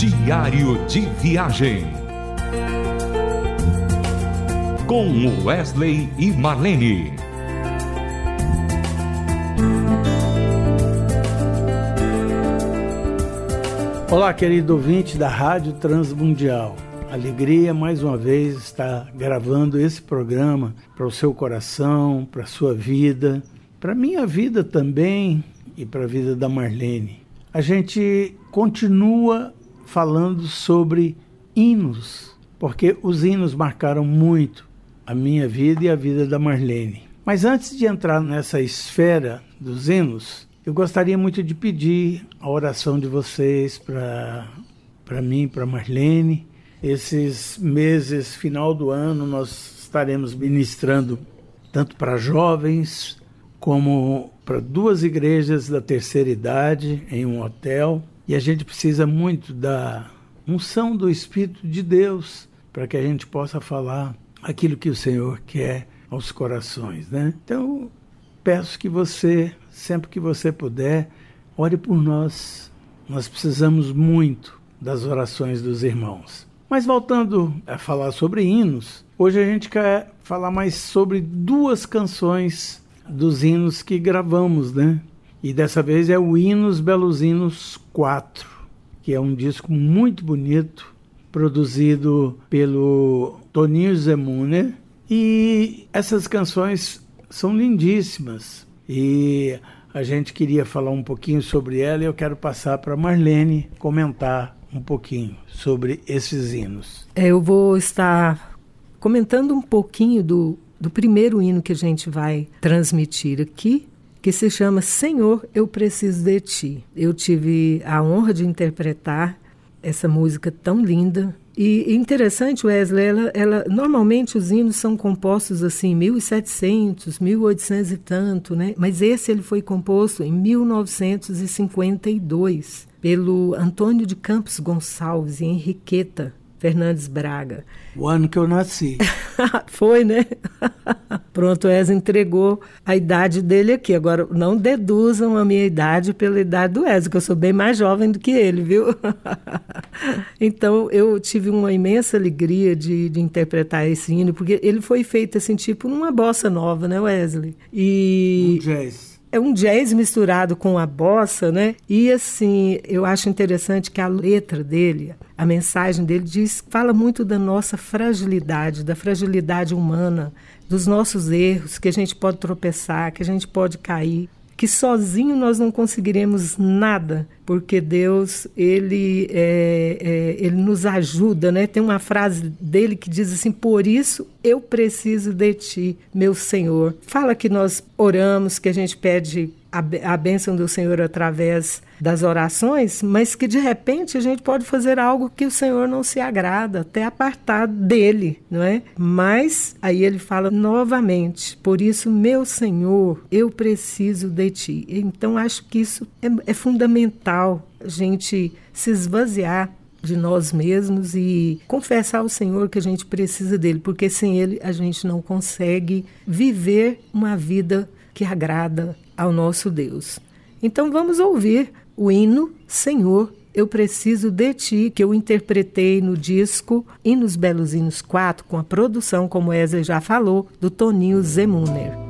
Diário de Viagem. Com Wesley e Marlene. Olá, querido ouvinte da Rádio Transmundial. Alegria mais uma vez estar gravando esse programa para o seu coração, para a sua vida, para a minha vida também e para a vida da Marlene. A gente continua falando sobre hinos, porque os hinos marcaram muito a minha vida e a vida da Marlene. Mas antes de entrar nessa esfera dos hinos, eu gostaria muito de pedir a oração de vocês para mim, para Marlene. Esses meses, final do ano, nós estaremos ministrando tanto para jovens como para duas igrejas da terceira idade em um hotel e a gente precisa muito da unção do Espírito de Deus para que a gente possa falar aquilo que o Senhor quer aos corações, né? Então, peço que você, sempre que você puder, ore por nós. Nós precisamos muito das orações dos irmãos. Mas voltando a falar sobre hinos, hoje a gente quer falar mais sobre duas canções dos hinos que gravamos, né? E dessa vez é o Hinos Belos Hinos 4, que é um disco muito bonito, produzido pelo Toninho Zemuner. E essas canções são lindíssimas. E a gente queria falar um pouquinho sobre ela e eu quero passar para Marlene comentar um pouquinho sobre esses hinos. É, eu vou estar comentando um pouquinho do, do primeiro hino que a gente vai transmitir aqui, que se chama Senhor, eu preciso de ti. Eu tive a honra de interpretar essa música tão linda. E interessante, Wesley, ela, ela, normalmente os hinos são compostos assim, 1700, 1800 e tanto, né? Mas esse ele foi composto em 1952 pelo Antônio de Campos Gonçalves e Henriqueta. Fernandes Braga. O ano que eu nasci. Foi, né? Pronto, o Wesley entregou a idade dele aqui. Agora, não deduzam a minha idade pela idade do Wesley, que eu sou bem mais jovem do que ele, viu? então, eu tive uma imensa alegria de, de interpretar esse hino, porque ele foi feito assim, tipo, numa bossa nova, né, Wesley? E... Um jazz é um jazz misturado com a bossa, né? E assim, eu acho interessante que a letra dele, a mensagem dele diz, fala muito da nossa fragilidade, da fragilidade humana, dos nossos erros, que a gente pode tropeçar, que a gente pode cair que sozinho nós não conseguiremos nada, porque Deus ele é, é, ele nos ajuda, né? Tem uma frase dele que diz assim: por isso eu preciso de ti, meu Senhor. Fala que nós oramos, que a gente pede a, bênção do Senhor através das orações, mas que de repente a gente pode fazer algo que o Senhor não se agrada, até apartar dele, não é? Mas aí ele fala novamente: por isso, meu Senhor, eu preciso de ti. Então acho que isso é, é fundamental a gente se esvaziar de nós mesmos e confessar ao Senhor que a gente precisa dele, porque sem ele a gente não consegue viver uma vida que agrada ao nosso Deus. Então vamos ouvir o hino Senhor, eu preciso de ti, que eu interpretei no disco Hinos Belos Hinos 4, com a produção, como Wesley já falou, do Toninho Zemuner.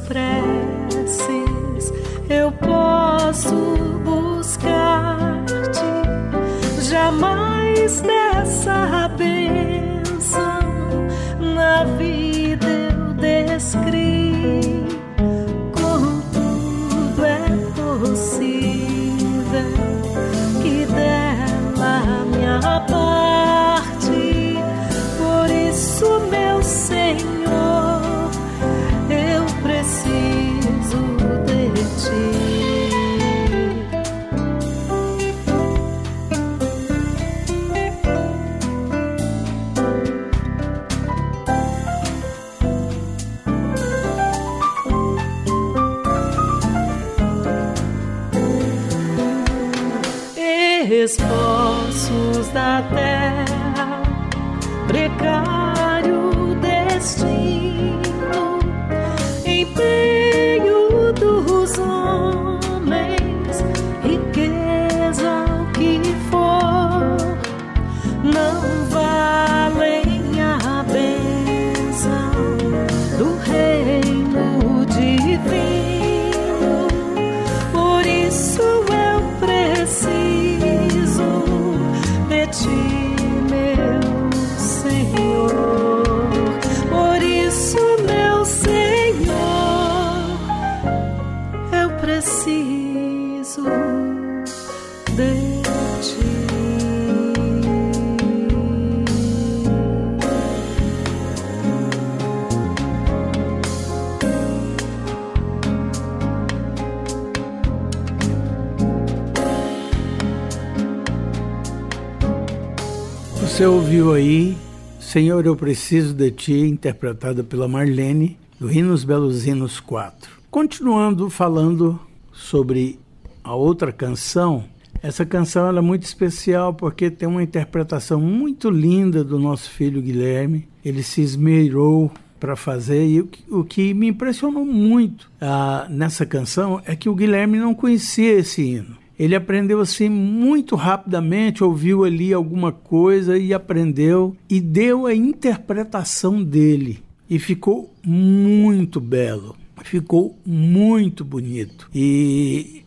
preces eu posso buscar-te, jamais dessa bênção na vida eu descrevi. Contudo é possível que dela me aparte, por isso, meu Senhor, precário destino, Você ouviu aí Senhor, eu preciso de ti, interpretada pela Marlene, do Hinos Belos Hinos 4. Continuando falando sobre a outra canção, essa canção é muito especial porque tem uma interpretação muito linda do nosso filho Guilherme. Ele se esmerou para fazer e o que, o que me impressionou muito ah, nessa canção é que o Guilherme não conhecia esse hino. Ele aprendeu assim muito rapidamente, ouviu ali alguma coisa e aprendeu e deu a interpretação dele. E ficou muito belo, ficou muito bonito. E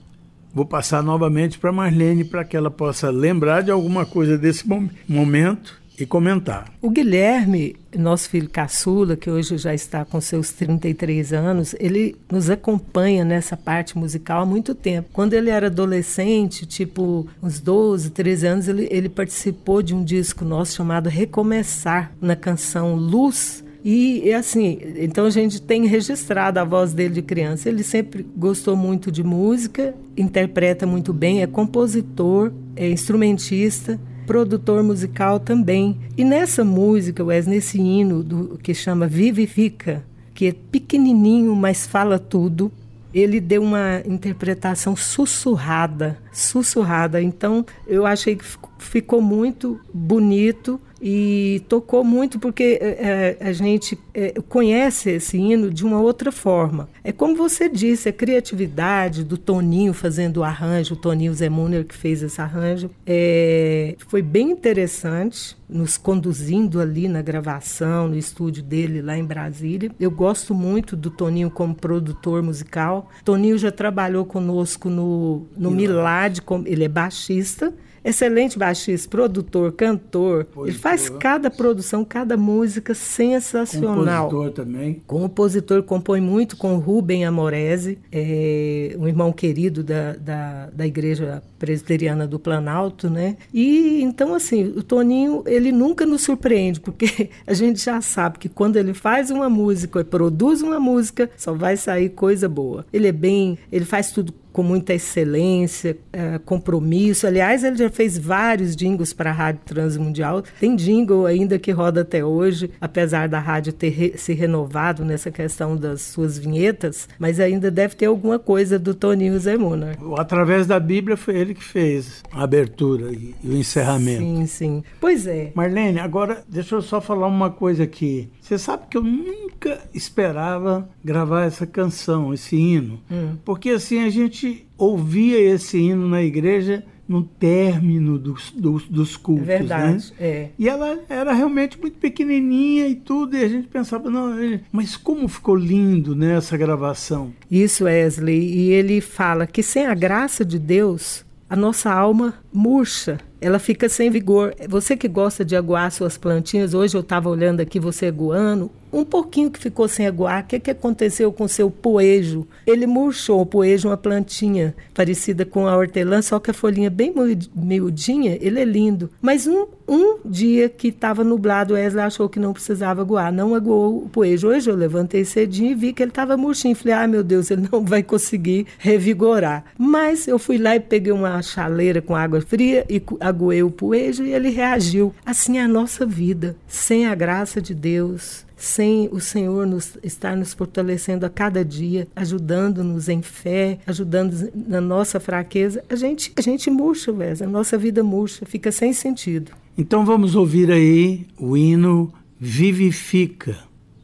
vou passar novamente para Marlene para que ela possa lembrar de alguma coisa desse momento e comentar. O Guilherme, nosso filho caçula, que hoje já está com seus 33 anos, ele nos acompanha nessa parte musical há muito tempo. Quando ele era adolescente, tipo uns 12, 13 anos, ele, ele participou de um disco nosso chamado Recomeçar, na canção Luz. E, assim, então a gente tem registrado a voz dele de criança. Ele sempre gostou muito de música, interpreta muito bem, é compositor, é instrumentista produtor musical também. E nessa música, Wes, nesse hino do, que chama Vivifica, que é pequenininho, mas fala tudo, ele deu uma interpretação sussurrada, sussurrada. Então, eu achei que ficou muito bonito e tocou muito porque é, a gente é, conhece esse hino de uma outra forma. É como você disse, a criatividade do Toninho fazendo o arranjo, o Toninho Zemuner que fez esse arranjo, é, foi bem interessante, nos conduzindo ali na gravação, no estúdio dele lá em Brasília. Eu gosto muito do Toninho como produtor musical. Toninho já trabalhou conosco no, no Milad, ele é baixista excelente baixista, produtor, cantor. Compositor. Ele faz cada produção, cada música sensacional. Compositor também. Compositor, compõe muito com Rubem Amorese, é, um irmão querido da, da, da Igreja Presbiteriana do Planalto, né? E então, assim, o Toninho, ele nunca nos surpreende, porque a gente já sabe que quando ele faz uma música, produz uma música, só vai sair coisa boa. Ele é bem, ele faz tudo com muita excelência, é, compromisso. Aliás, ele já fez vários jingles para a Rádio Transmundial. Tem jingle ainda que roda até hoje, apesar da rádio ter re se renovado nessa questão das suas vinhetas, mas ainda deve ter alguma coisa do Toninho Zemunar. Através da Bíblia foi ele que fez a abertura e, e o encerramento. Sim, sim. Pois é. Marlene, agora deixa eu só falar uma coisa aqui. Você sabe que eu nunca esperava gravar essa canção, esse hino, hum. porque assim a gente ouvia esse hino na igreja no término dos, dos, dos cultos. É verdade, né? é. E ela era realmente muito pequenininha e tudo, e a gente pensava, não, mas como ficou lindo né, essa gravação. Isso, Wesley. E ele fala que sem a graça de Deus, a nossa alma murcha ela fica sem vigor. Você que gosta de aguar suas plantinhas, hoje eu estava olhando aqui você aguando, um pouquinho que ficou sem aguar, o que, que aconteceu com seu poejo? Ele murchou, o poejo uma plantinha parecida com a hortelã, só que a folhinha bem miudinha, ele é lindo. Mas um, um dia que estava nublado, Wesley achou que não precisava aguar, não aguou o poejo. Hoje eu levantei cedinho e vi que ele estava murchinho. Falei, ah, meu Deus, ele não vai conseguir revigorar. Mas eu fui lá e peguei uma chaleira com água fria e aguei o poejo e ele reagiu. Assim é a nossa vida, sem a graça de Deus, sem o Senhor nos, estar nos fortalecendo a cada dia, ajudando-nos em fé, ajudando na nossa fraqueza, a gente, a gente murcha, Wes, a nossa vida murcha, fica sem sentido. Então vamos ouvir aí o hino Vivifica,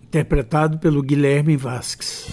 interpretado pelo Guilherme Vasques.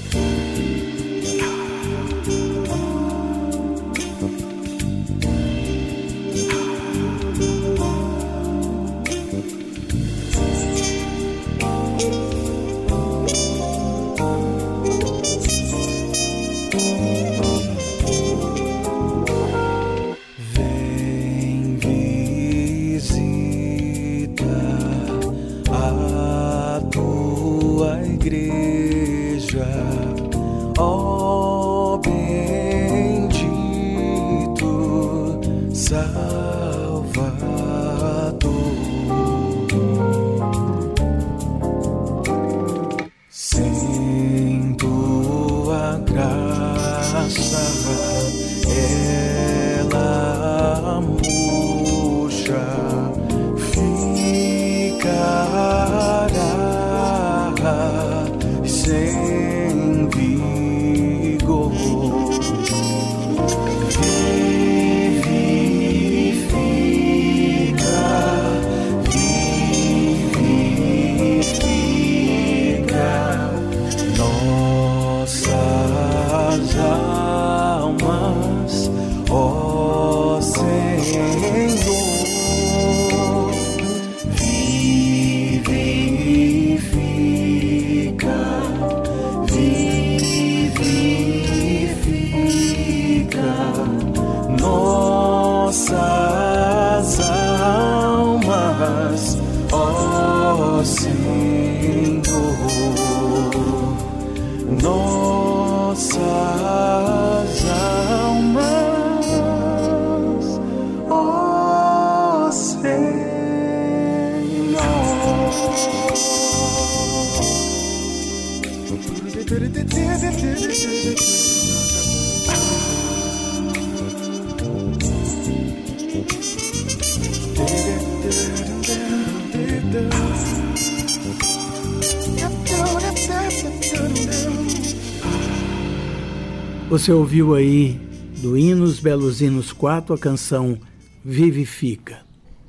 Você ouviu aí do Hinos Belos Hinos 4 a canção Vivifica.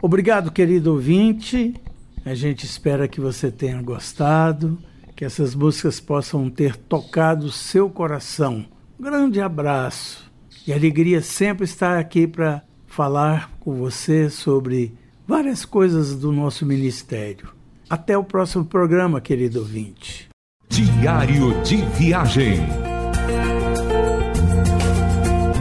Obrigado, querido ouvinte. A gente espera que você tenha gostado, que essas músicas possam ter tocado seu coração. Um grande abraço e alegria sempre estar aqui para falar com você sobre várias coisas do nosso ministério. Até o próximo programa, querido ouvinte. Diário de Viagem